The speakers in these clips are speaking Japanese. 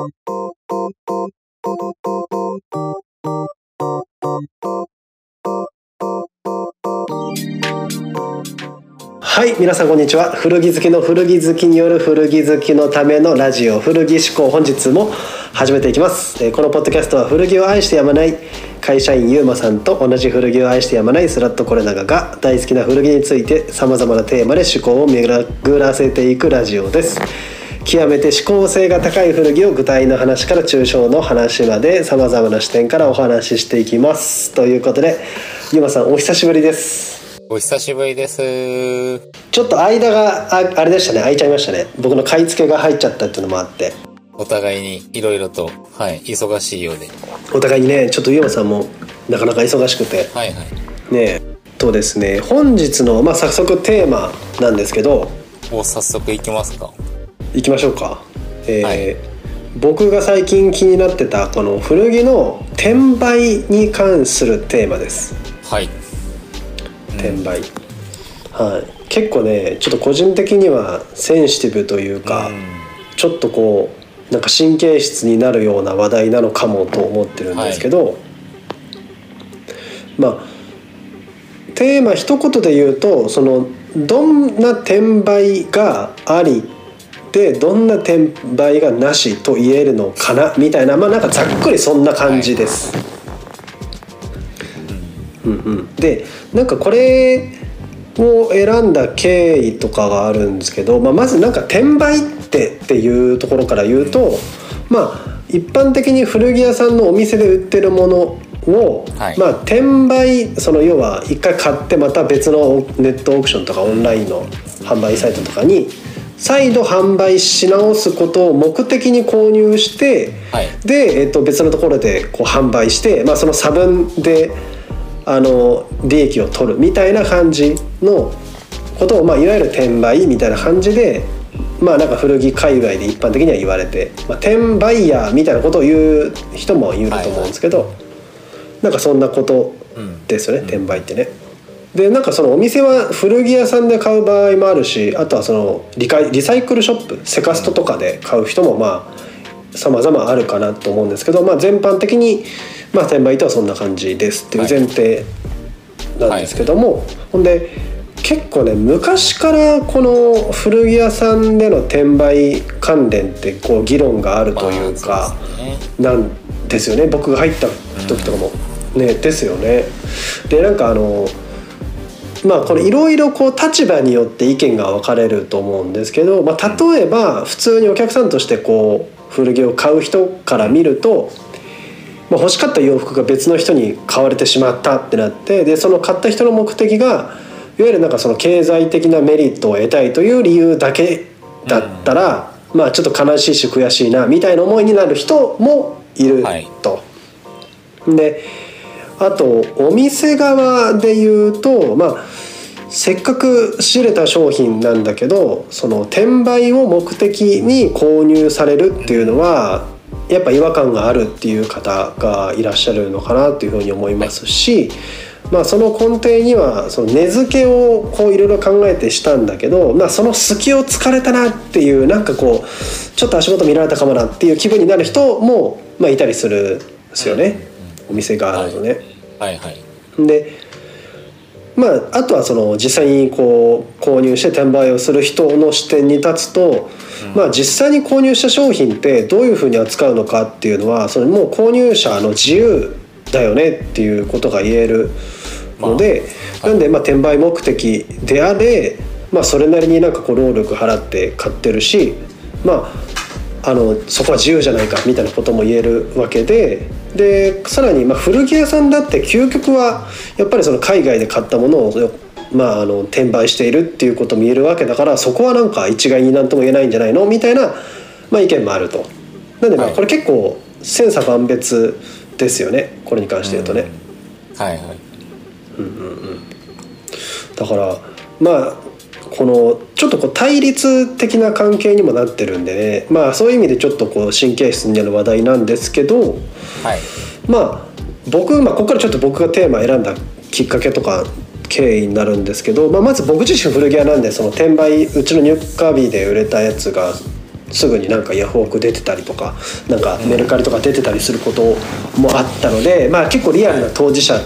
はい皆さんこんにちは。古着好きの古着好きによる古着好きのためのラジオ古着思考本日も始めていきます。このポッドキャストは古着を愛してやまない会社員ゆうまさんと同じ古着を愛してやまないスラットコレナガが大好きな古着についてさまざまなテーマで思考を巡らせていくラジオです。極めて思考性が高い古着を具体の話から抽象の話までさまざまな視点からお話ししていきますということでゆうまさんお久しぶりですお久しぶりです。ちょっと間がああれでしたね空いちゃいましたね僕の買い付けが入っちゃったっていうのもあってお互いにいろいろと、はい、忙しいようで。お互いにねちょっと湯山さんもなかなか忙しくてはいはい。ねとですね本日の、まあ、早速テーマなんですけどもう早速行きますか。いきましょうか、えーはい。僕が最近気になってたこの古着の転売に関するテーマです。はい。転売、はい。結構ねちょっと個人的にはセンシティブというか、うん。ちょっとこうなんか神経質になるような話題なのかもと思ってるんですけど、まあテーマ一言で言うとそのどんな転売がありでどんな転売がなしと言えるのかな？みたいなまあなんかざっくりそんな感じです。うんうん、でなんかこれを選んだ経緯とかがあるんですけど、まあ、まずなんか転売ってっていうところから言うとまあ一般的に古着屋さんのお店で売ってるものを、はい。まあ転売その要は一回買ってまた別のネットオークションとかオンラインの販売サイトとかに再度販売し直すことを目的に購入して、はいで、えっと、別のところでこう販売して、まあ、その差分であの利益を取るみたいな感じのことを、まあ、いわゆる転売みたいな感じで、まあ、なんか古着界隈で一般的には言われて、まあ、転売ヤーみたいなことを言う人もいると思うんですけど、なんかそんなことうん。ですよね、転売ってね。でなんかそのお店は古着屋さんで買う場合もあるしあとはそのリカリサイクルショップセカストとかで買う人もまあ様々あるかなと思うんですけど、まあ、全般的に、まあ、転売とはそんな感じですっていう前提なんですけども、ほんで結構ね昔からこの古着屋さんでの転売関連ってこう議論があるというか。なんですよね。僕が入った時とかも、ねですよね。でなんかあのまあこれいろいろこう立場によって意見が分かれると思うんですけど、まあ、例えば普通にお客さんとしてこう古着を買う人から見ると、まあ、欲しかった洋服が別の人に買われてしまったってなってでその買った人の目的がいわゆるなんかその経済的なメリットを得たいという理由だけだったら、まあちょっと悲しいし悔しいなみたいな思いになる人もいるはいと。であとお店側で言うとまあせっかく仕入れた商品なんだけどその転売を目的に購入されるっていうのはやっぱ違和感があるっていう方がいらっしゃるのかなというふうに思いますし、まあ、その根底にはその値付けをこういろいろ考えてしたんだけど、まあ、その隙を突かれたなっていうなんかこうちょっと足元見られたかもなっていう気分になる人も、まあ、いたりするんですよね、お店側だとね。はいはい。でまあ、あとはその実際にこう購入して転売をする人の視点に立つと、まあ、実際に購入した商品ってどういうふうに扱うのかっていうのはそのもう購入者の自由だよねっていうことが言えるので、まあなんでまあ転売目的であれ、まあ、それなりになんかこう労力払って買ってるしまああのそこは自由じゃないかみたいなことも言えるわけででさらにまあ古着屋さんだって究極はやっぱりその海外で買ったものを、まあ、あの転売しているっていうことも言えるわけだからそこはなんか一概になんとも言えないんじゃないの？みたいな、まあ、意見もあると。なんでまあはいこれ結構千差万別ですよねこれに関して言うとね。はいはい。だからまあこのちょっとこう対立的な関係にもなってるんでねまあそういう意味でちょっとこう神経質になる話題なんですけどはい。まあ僕、まあ、ここからちょっと僕がテーマ選んだきっかけとか経緯になるんですけど、まあ、まず僕自身古着屋なんでその転売うちの入荷日で売れたやつがすぐになんかヤフオク出てたりとかなんかメルカリとか出てたりすることもあったので、まあ結構リアルな当事者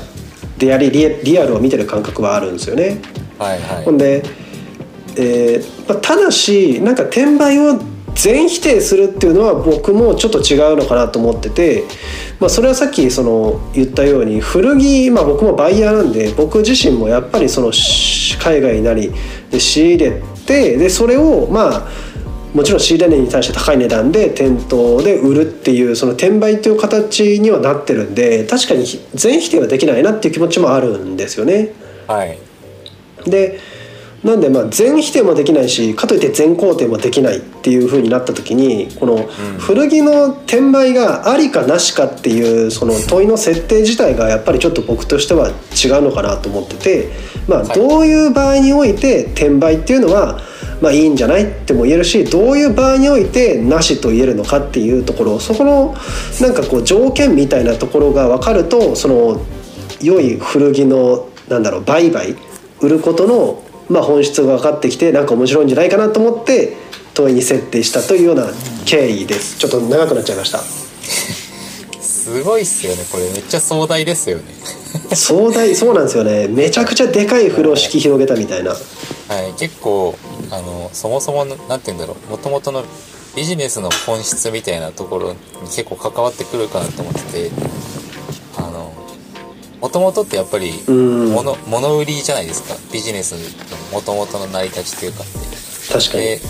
でありリリアルを見てる感覚はあるんですよね。はいはいほんで、えーまあ、ただしなんか転売を全否定するっていうのは僕もちょっと違うのかなと思ってて、まあ、それはさっきその言ったように古着、まあ、僕もバイヤーなんで僕自身もやっぱりそのし海外なりで仕入れてでそれをまあもちろん仕入れ値に対して高い値段で店頭で売るっていうその転売っていう形にはなってるんで確かに全否定はできないなっていう気持ちもあるんですよね。はいでなんでまあ全否定もできないしかといって全肯定もできないっていう風になった時にこの古着の転売がありかなしかっていうその問いの設定自体がやっぱりちょっと僕としては違うのかなと思ってて、まあ、はい。どういう場合において転売っていうのはまあいいんじゃないっても言えるしどういう場合においてなしと言えるのかっていうところそこのなんかこう条件みたいなところが分かるとその良い古着のなんだろう売買売ることの、まあ、本質が分かってきてなんか面白いんじゃないかなと思って問いに設定したというような経緯です。ちょっと長くなっちゃいました。すごいっすよね。これめっちゃ壮大ですよね。壮大？そうなんですよね。めちゃくちゃでかい風呂敷広げたみたいな。はい。結構あのそもそものなんて言うんだろう。もともとのビジネスの本質みたいなところに結構関わってくるかなと思っててもともとってやっぱりうん。物物売りじゃないですか。ビジネスのもともとの成り立ちというか。って確かに。で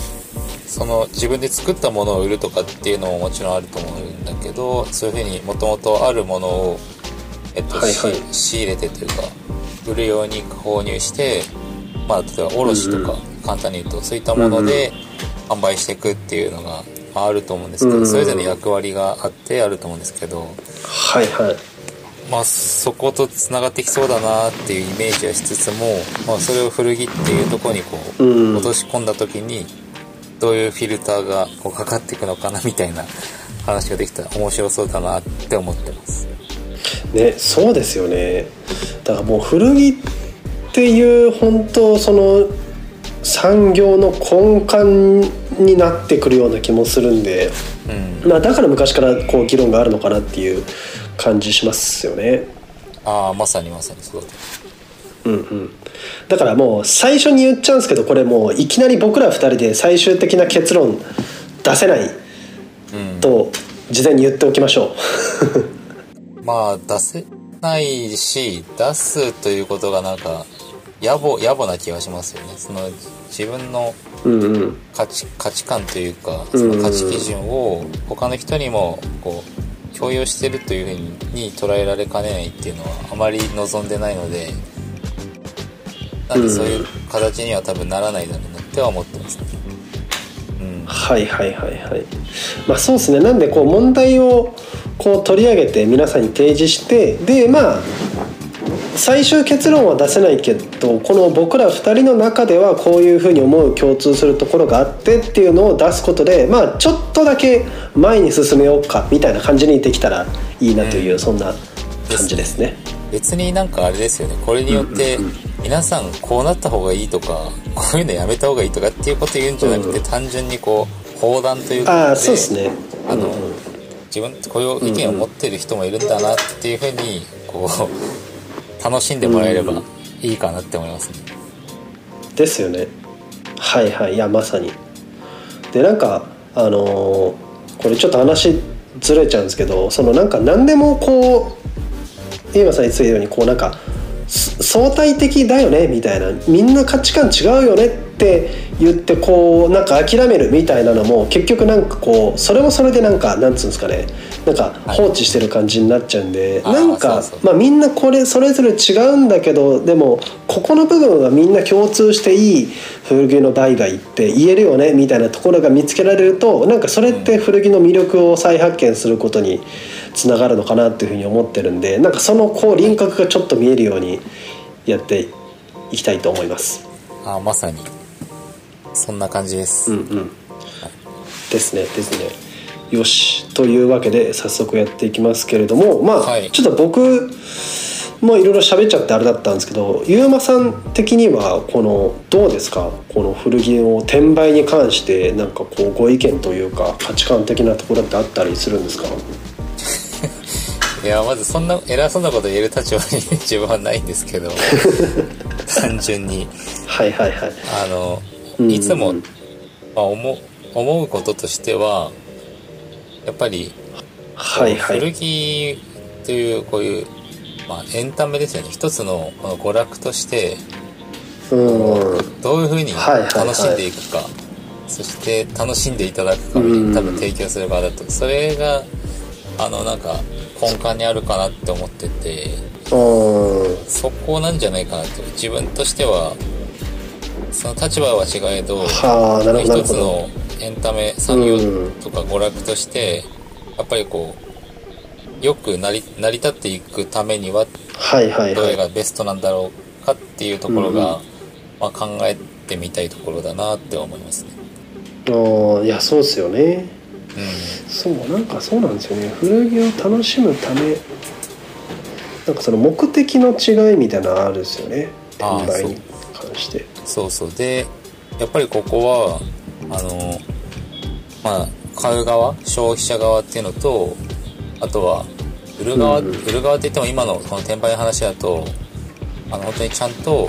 その自分で作ったものを売るとかっていうのももちろんあると思うんだけどそういうふうにもともとあるものを、えっとはいはい。し仕入れてというか売るように購入して、まあ、例えば卸とか、うん簡単に言うとそういったもので販売していくっていうのが、まあ、あると思うんですけど、うん。それぞれの役割があってあると思うんですけど、はいはいまあ、そことつながってきそうだなっていうイメージはしつつも、まあ、それを古着っていうところにこう、うん。落とし込んだ時にどういうフィルターがこうかかっていくのかなみたいな話ができたら面白そうだなって思ってます。ねそうですよね。だからもう古着っていう本当その産業の根幹になってくるような気もするんで、うん。まあ、だから昔からこう議論があるのかなっていう感じしますよね。ああまさにまさにそうだうんうん、だからもう最初に言っちゃうんですけどこれもういきなり僕ら2人で最終的な結論出せないうん。と事前に言っておきましょまあ出せないし出すということがなんか野暮野暮な気がしますよね。その自分のう。うんうん。価値価値観というかうん。その価値基準を他の人にもこう共有してるというふうに捉えられかねないっていうのはあまり望んでないのでなんでそういう形には多分ならないだろうなっては思ってますね。うん、はいはいはいはい。まあそうですね。なんでこう問題をこう取り上げて皆さんに提示してでまあ最終結論は出せないけどこの僕ら2人の中ではこういうふうに思う共通するところがあってっていうのを出すことでまあちょっとだけ前に進めようかみたいな感じにできたらいいなという、そんな感じですね。別になんかあれですよねこれによって皆さんこうなった方がいいとかこういうのやめた方がいいとかっていうこと言うんじゃなくて、単純にこう砲弾というかああそうですね。あの、自分こういう意見を持ってる人もいるんだなっていうふうにこう楽しんでもらえればいいかなって思いますね。ですよね。はいはい。いやまさに。でなんかあのーこれちょっと話ずれちゃうんですけどそのなんか何でもこう今さん言ってたようにこうなんかす相対的だよねみたいな。みんな価値観違うよねって言ってこうなんか諦めるみたいなのも結局なんかこうそれもそれでなんかなんつうんですかね。なんか放置してる感じになっちゃうんで、なんかまあみんなこれそれぞれ違うんだけどでもここの部分はみんな共通していい古着の売買って言えるよねみたいなところが見つけられるとなんかそれって古着の魅力を再発見することにつながるのかなっていうふうに思ってるんでなんかそのこう輪郭がちょっと見えるようにやっていきたいと思います。あまさにそんな感じです。うんうん。ですねですね。よし。というわけで早速やっていきますけれどもまあ、はい。ちょっと僕まあいろいろ喋っちゃってあれだったんですけどゆうまさん的にはこのどうですか？この古着の転売に関してなんかこうご意見というか価値観的なところってあったりするんですか？いやまずそんな偉そうなこと言える立場に自分はないんですけど 単純に。はいはいはい。あのうんいつも、まあ、思思うこととしてはやっぱりはいはい。古着というこういう、まあ、エンタメですよね。一つのこの娯楽としてうん。どういうふうにはいはいはい。楽しんでいくか、そして楽しんでいただくかうん。多分提供する側だと。それがあのなんか根幹にあるかなって思ってて。うん。そこなんじゃないかなと。自分としてはその立場は違えど一つのエンタメ産業とか娯楽としてやっぱりこうよく成り成り立っていくためにははいはいどれはいがベストなんだろうかっていうところが、まあ、考えてみたいところだなって思いますね。ああいやそうですよね。うそうなんかそうなんですよね。古着を楽しむためなんかその目的の違いみたいなのあるんですよね。転売に関して。ん、そうそう。でやっぱりここはあのまあ買う側消費者側っていうのとあとは売る側、うん売る側って言っても今のこの転売の話だとあの本当にちゃんと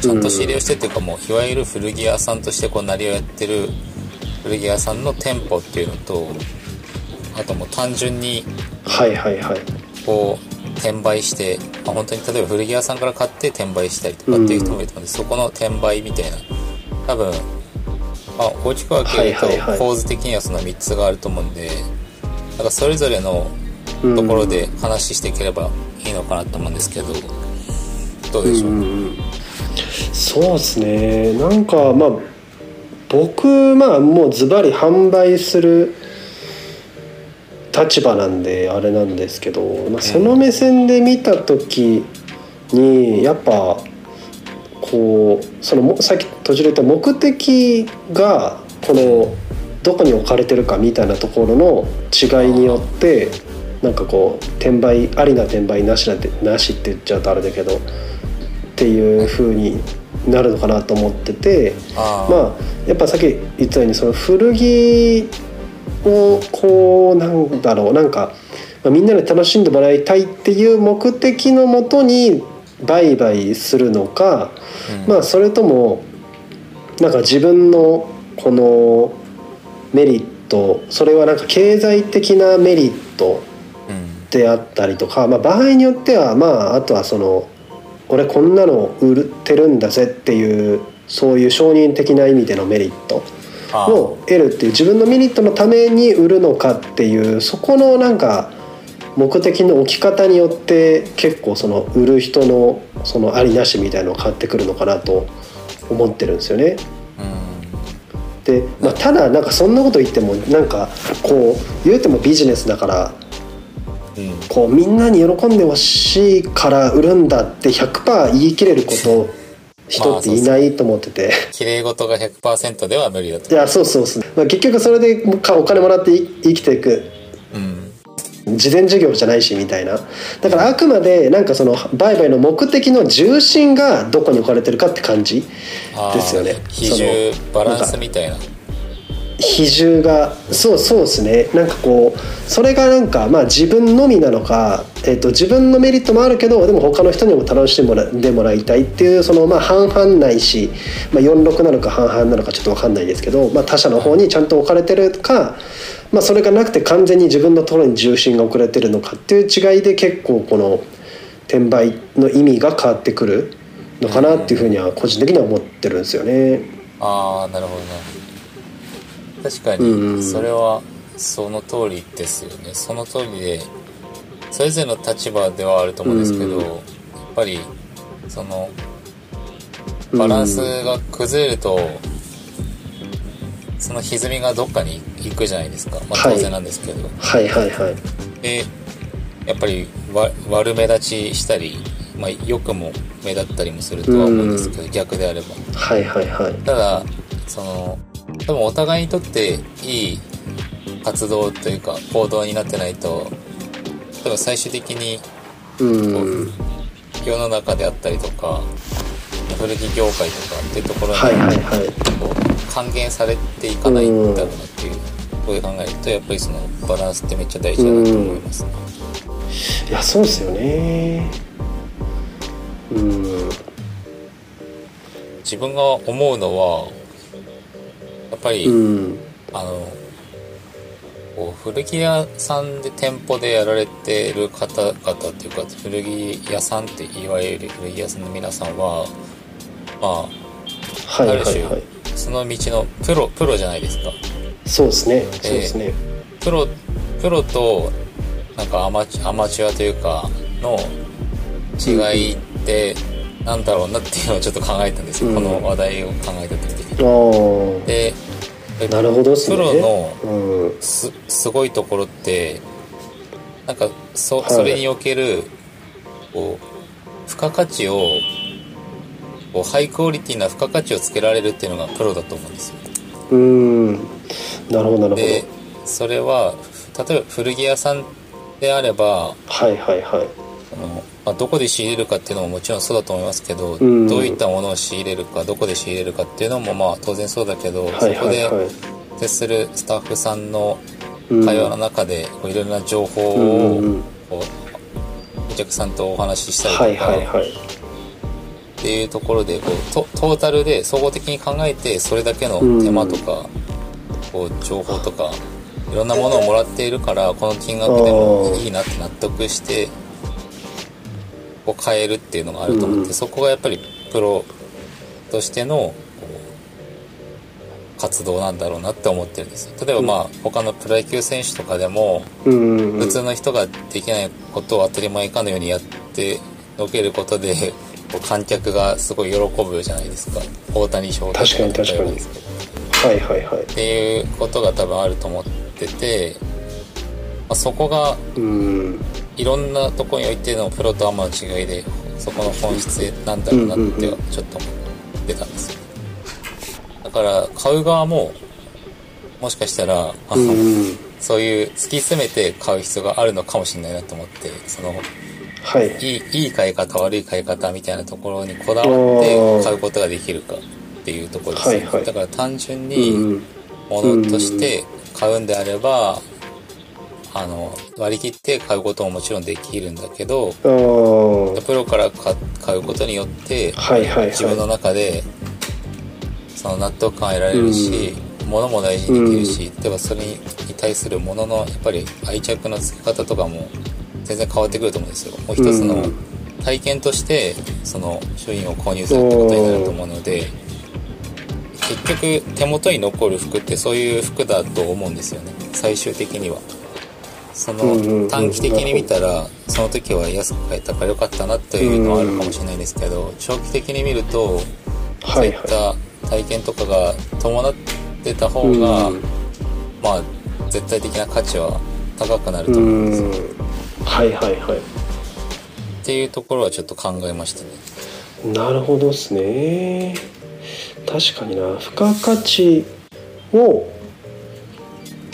ちゃんと仕入れをしてっていうかもういわゆる古着屋さんとしてこう成りをやってる古着屋さんの店舗っていうのとあともう単純にはいはいはい。こう転売して、まあ、本当に例えば古着屋さんから買って転売したりとかっていう人もいると思うんで、そこの転売みたいな。多分、まあ、大きく分けると構図的にはその3つがあると思うんでなんかそれぞれのところで話していければいいのかなと思うんですけどどうでしょう、うんうんそうですね。なんかまあ僕まあもうズバリ販売する立場なんであれなんですけど、まあ、その目線で見た時にやっぱこうそのもさっき途中で言った目的がこのどこに置かれてるかみたいなところの違いによってなんかこう転売ありな転売なしなてなしって言っちゃうとあれだけどっていう風になるのかなと思っててまあやっぱさっき言ったようにその古着をこうなんだろう。なんか、まあ、みんなで楽しんでもらいたいっていう目的のもとに売買するのか、うん。まあそれともなんか自分のこのメリットそれはなんか経済的なメリットうん。であったりとか、まあ、場合によってはまああとはその俺こんなの売ってるんだぜっていうそういう承認的な意味でのメリットを得るっていう自分のメリットのために売るのかっていうそこのなんか目的の置き方によって結構その売る人のそのありなしみたいのが変わってくるのかなと思ってるんですよね。うんで、まあ、ただなんかそんなこと言ってもなんかこう言うてもビジネスだからうんこうみんなに喜んでほしいから売るんだって100%言い切れること人っていないと思ってて。綺麗事が100%では無理だと。いやそうそうそう、まあ、結局それでかお金もらってい生きていく。うん。事前事業じゃないしみたいな。だからあくまでなんかその売買の目的の重心がどこに置かれてるかって感じですよね。比重バランスみたいな比重がそうそうですねなんかこうそれがなんかまあ自分のみなのか、えっと自分のメリットもあるけどでも他の人にも楽しんでもらでもらいたいっていうそのまあ半々ないし、まあ、46なのか半々なのかちょっと分かんないですけど、まあ、他者の方にちゃんと置かれてるか、まあ、それがなくて完全に自分のところに重心が置かれてるのかっていう違いで結構この転売の意味が変わってくるのかなっていうふうには個人的には思ってるんですよね。ああなるほどね確かにそれはその通りですよね。その通りでそれぞれの立場ではあると思うんですけど、うんやっぱりそのバランスが崩れると、その歪みがどっかに行くじゃないですか、まあ、はい。当然なんですけど、はいはいはい。でやっぱりわ悪目立ちしたり、まあ、良くも目立ったりもするとは思うんですけど、逆であれば。はいはいはい。ただその多分お互いにとっていい活動というか行動になってないと多分最終的にうん。世の中であったりとか古着業界とかっていうところに、はいはいはい還元されていかないんだろうなっていうこういう考えるとやっぱりそのバランスってめっちゃ大事だなと思いますね。いやそうですよねうん自分が思うのはぱり、うん。あのこう古着屋さんで店舗でやられてる方々っていうか古着屋さんっていわゆる古着屋さんの皆さんはまはいはいあある種、はいその道のプロプロじゃないですか。そうですね。そうですね、プロプロとなんかアマチュアマチュアというかの違いってなんだろうなっていうのをちょっと考えたんですよ、うん。この話題を考えた時に。ああでなるほどね。プロのうん。すすごいところってなんかそはい。それにおけるこう付加価値をこうハイクオリティな付加価値をつけられるっていうのがプロだと思うんですよ。うん。なるほどなるほど。でそれは例えば古着屋さんであればはいはいはい。あの、まあ、どこで仕入れるかっていうのももちろんそうだと思いますけど、ん。どういったものを仕入れるかどこで仕入れるかっていうのもまあ当然そうだけど、はいそこで接するスタッフさんのうん。会話の中でこういろいろな情報をうんこうお客さんとお話ししたりとか、っていうところでこうトトータルで総合的に考えてそれだけの手間とか、こう情報とかいろんなものをもらっているからこの金額でもいいなって納得してこう買えるっていうのがあると思って、うん。そこがやっぱりプロとしての活動なんだろうなって思ってるんですよ。例えばまあ他のプロ野球選手とかでもうん。うんうん普通の人ができないことを当たり前かのようにやってのけることで 観客がすごい喜ぶじゃないですか。大谷翔太確かに確かに。例えばですけど。はいはいはい。っていうことが多分あると思ってて、まあ、そこがうんいろんなところにおいてのプロとアマの違いでそこの本質なんだろうなってうんうんうん。ちょっと思ってたんですよ。だから買う側ももしかしたらあの、うんそういう突き詰めて買う必要があるのかもしれないなと思ってそのはい。いいいい買い方悪い買い方みたいなところにこだわって買うことができるかっていうところですよね、はいはい。だから単純うんにうん。物として買うんであれば、あの割り切って買うことももちろんできるんだけどプロから買買うことによってはいはい自分のは中でその納得感を得られるし、物も大事にできるし、例えばそれに対するもののやっぱり愛着の付け方とかも全然変わってくると思うんですよ。もう一つのうん。体験としてその商品を購入するってことになると思うので結局手元に残る服ってそういう服だと思うんですよね。最終的にはその短期的に見たらその時は安く買えたから良かったなというのはあるかもしれないですけど長期的に見るといそういった体験とかが伴ってた方いが、うんまあ絶対的な価値は高くなるとう思うんですよ、ん。はいはいはい。っていうところはちょっと考えましたね。なるほどですね。確かにな。付加価値を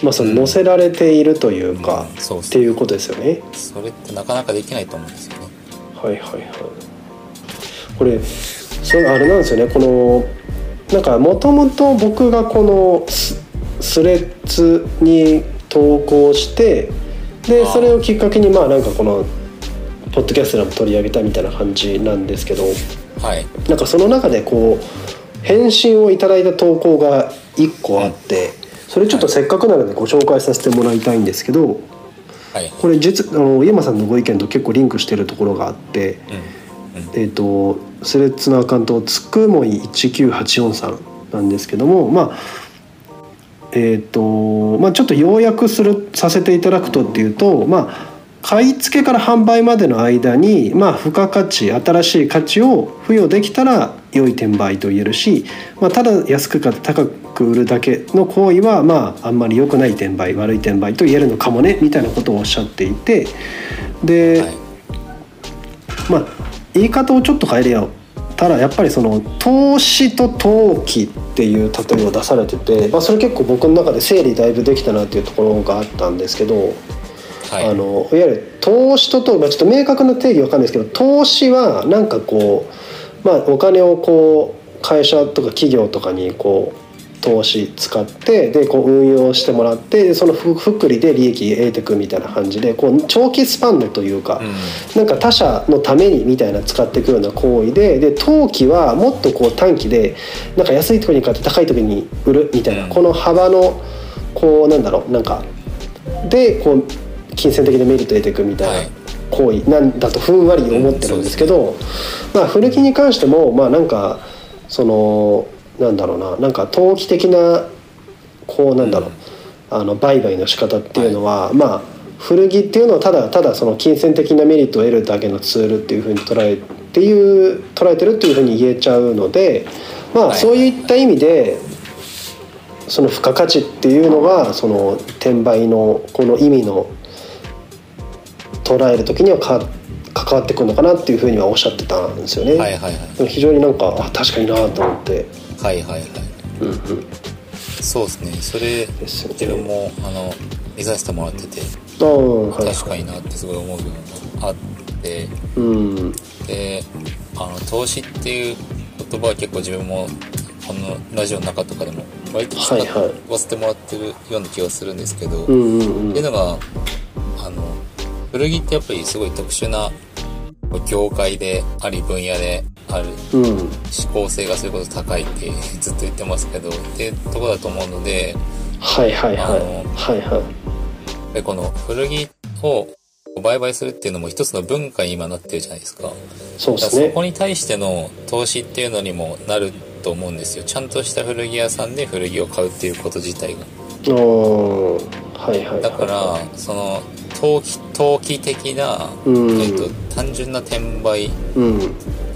まあその載せられているというか、うんそうっていうことですよね。それってなかなかできないと思うんですよね。はいはいはい。これそれあれなんですよね。このなんかもともと僕がこのススレッズに投稿してでそれをきっかけにまあなんかこのポッドキャストでも取り上げたみたいな感じなんですけどはい。なんかその中でこう返信をいただいた投稿が1個あってそれちょっとせっかくなのでご紹介させてもらいたいんですけどはいこれ実あの井山さんのご意見と結構リンクしてるところがあって。うんうんえー、とスレッズのアカウントつくもい19843さんなんですけどもまあえっ、とまあちょっと要約するさせていただくとっていうとまあ買い付けから販売までの間に、まあ、付加価値新しい価値を付与できたら良い転売と言えるし、まあ、ただ安く買って高く売るだけの行為は、まあ、あんまり良くない転売悪い転売と言えるのかもねみたいなことをおっしゃっていてで、はいまあ言い方をちょっと変えるよただやっぱりその投資と投機っていう例えを出されてて、まあ、それ結構僕の中で整理だいぶできたなっていうところがあったんですけど、はい。あのいわゆる投資とと、まあ、ちょっと明確な定義わかんないですけど投資はなんかこう、まあ、お金をこう会社とか企業とかにこう投資使ってでこう運用してもらってでそのふ福利で利益得ていくみたいな感じでこう長期スパンのというか、うんなんか他者のためにみたいな使っていくような行為でで投機はもっとこう短期でなんか安いところに買って高いところに売るみたいな、うんこの幅のこうなんだろうなんかでこう金銭的なメリットを得ていくみたいな。はい行為なんだとふんわり思ってるんですけど、まあ古着に関してもまあなんかそのなんだろうななんか投機的なこうなんだろう、あの売買の仕方っていうのは、まあ古着っていうのはただただその金銭的なメリットを得るだけのツールっていうふうに捉えっていう捉えてるっていうふうに言えちゃうのでまあはい。そういった意味でその付加価値っていうのがその転売のこの意味の捉える時にはか関わってくるのかなっていうふうにはおっしゃってたんですよね。はいはいはい。非常になんかあ確かになと思って、はいはいはい。うんうん、そうですね。それ自分もあの見させてもらっててはい確かになってすごい思う部分があって。うん。であの投資っていう言葉は結構自分もこのラジオの中とかでも割と使はいはい。わせてもらってるような気がするんですけど、うんうんうん。っていうのがあの古着ってやっぱりすごい特殊な業界であり分野であるうん。思考性がそれこそ高いって ずっと言ってますけどっていうとこだと思うのではいはいはい。はいはい。でこの古着を売買するっていうのも一つの文化に今なってるじゃないですか。そうですね。そこに対しての投資っていうのにもなると思うんですよ。ちゃんとした古着屋さんで古着を買うっていうこと自体が。うんはいはい。だからその投機投機的な、うん。えっと単純な転売うん。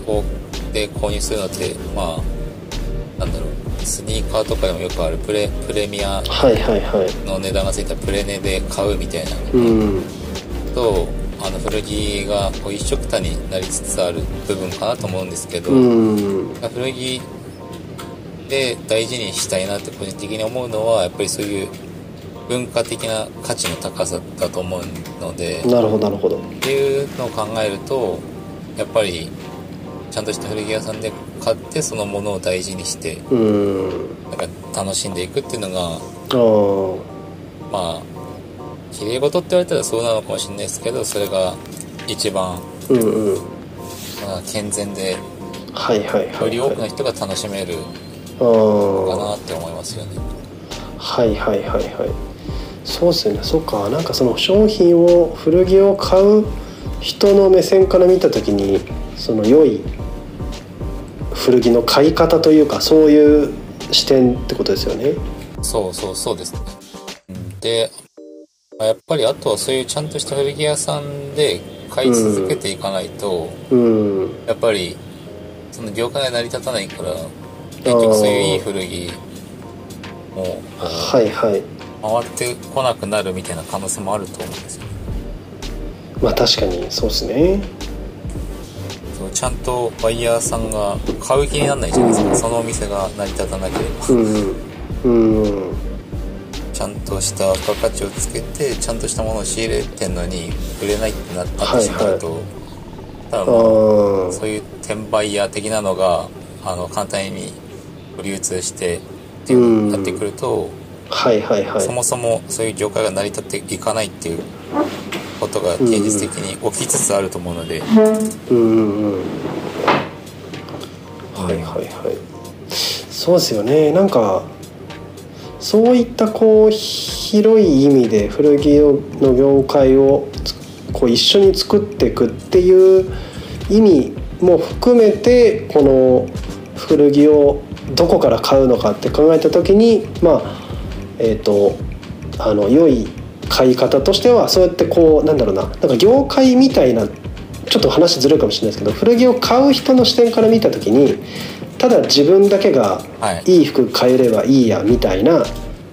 をで購入するのってまあなんだろう。スニーカーとかでもよくあるプレプレミアはいはいはい。の値段がついたプレネで買うみたいな。うん。とあの古着がこう一緒くたになりつつある部分かなと思うんですけど、うん。古着で大事にしたいなって個人的に思うのはやっぱりそういう文化的な価値の高さだと思うのでなるほどなるほど。っていうのを考えるとやっぱりちゃんとした古着屋さんで買ってそのものを大事にしてうん。なんか楽しんでいくっていうのがまあ綺麗事って言われたらそうなのかもしれないですけどそれが一番、うんうん。まあ、健全ではいはいはいより多くの人が楽しめるあかあなって思いますよね。はいはいはいはいそうですよね。そっか。なんかその商品を古着を買う人の目線から見た時にその良い古着の買い方というかそういう視点ってことですよね。そうそうそうです。ね。うんで、まあやっぱりあとはそういうちゃんとした古着屋さんで買い続けていかないと、うん。やっぱりその業界が成り立たないから、結局そういういい古着もこはいはい。う回ってこなくなるみたいな可能性もあると思うんですよ。まあ確かにそうですね。そうちゃんとバイヤーさんが買う気にならないじゃないですか。そのお店が成り立たなければ。うんうん。ちゃんとした付加価値をつけてちゃんとしたものを仕入れてんのに売れないってなってしまうと、多あ分あそういう転売屋的なのがあの簡単に流通してっていうなってくると、はいはいはい。そもそもそういう業界が成り立っていかないっていうことが現実的に起きつつあると思うので、うんうんうん。はいはいはい。そうですよね。なんかそういったこう広い意味で古着の業界をつこう一緒に作っていくっていう意味も含めてこの古着をどこから買うのかって考えた時にまあえっ、とあの良い買い方としてはそうやってこうなんだろうななんか業界みたいなちょっと話ずれるかもしれないですけど古着を買う人の視点から見た時にただ自分だけがはい。いい服買えればいいやみたいなっ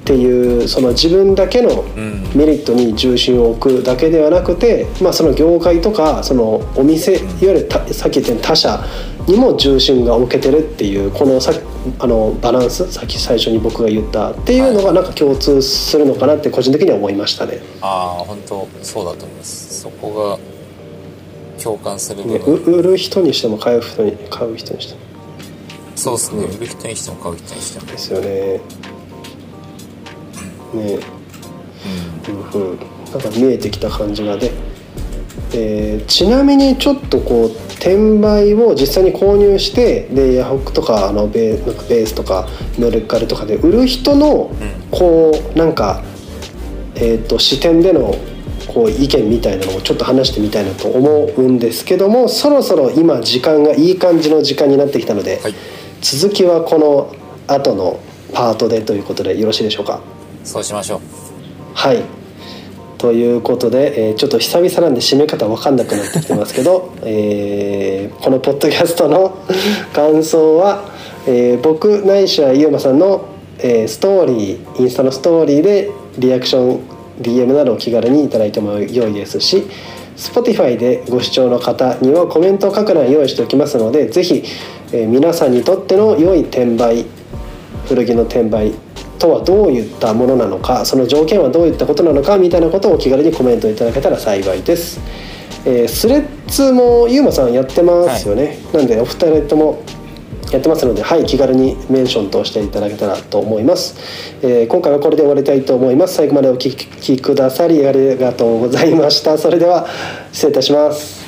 ていうその自分だけのうん。メリットに重心を置くだけではなくて、まあ、その業界とかそのお店いわゆるたさっき言ったように他社にも重心が置けてるっていうこのさあのバランスさっき最初に僕が言ったっていうのがなんか共通するのかなって個人的には思いましたね。ああ本当そうだと思います。そこが共感する部ね売る人にしても買う人に買う人にしても。そうですね。売る人にしても買う人にしても。ですよね。ね。うん。うん。うん、なんか見えてきた感じがで、えーちなみにちょっとこう転売を実際に購入してでヤフオクとかあのベースとかメルカリとかで売る人のこうなんか、えー、と視点でのこう意見みたいなのをちょっと話してみたいなと思うんですけどもそろそろ今時間がいい感じの時間になってきたので、はい。続きはこの後のパートでということでよろしいでしょうか？そうしましょう。はいということで、えーちょっと久々なんで締め方分かんなくなってきてますけど、えーこのポッドキャストの 感想は、えー僕ないしはゆうまさんの、えーストーリーインスタのストーリーでリアクション DM などを気軽にいただいても良いですし Spotify でご視聴の方にはコメントを書く欄用意しておきますのでぜひ、えー皆さんにとっての良い転売古着の転売とはどういったものなのかその条件はどういったことなのかみたいなことをお気軽にコメントいただけたら幸いです、えースレッズもゆうまさんやってますよね、なんでお二人ともやってますのではい気軽にメンションとしていただけたらと思います、えー今回はこれで終わりたいと思います。最後までお聞きくださりありがとうございました。それでは失礼いたします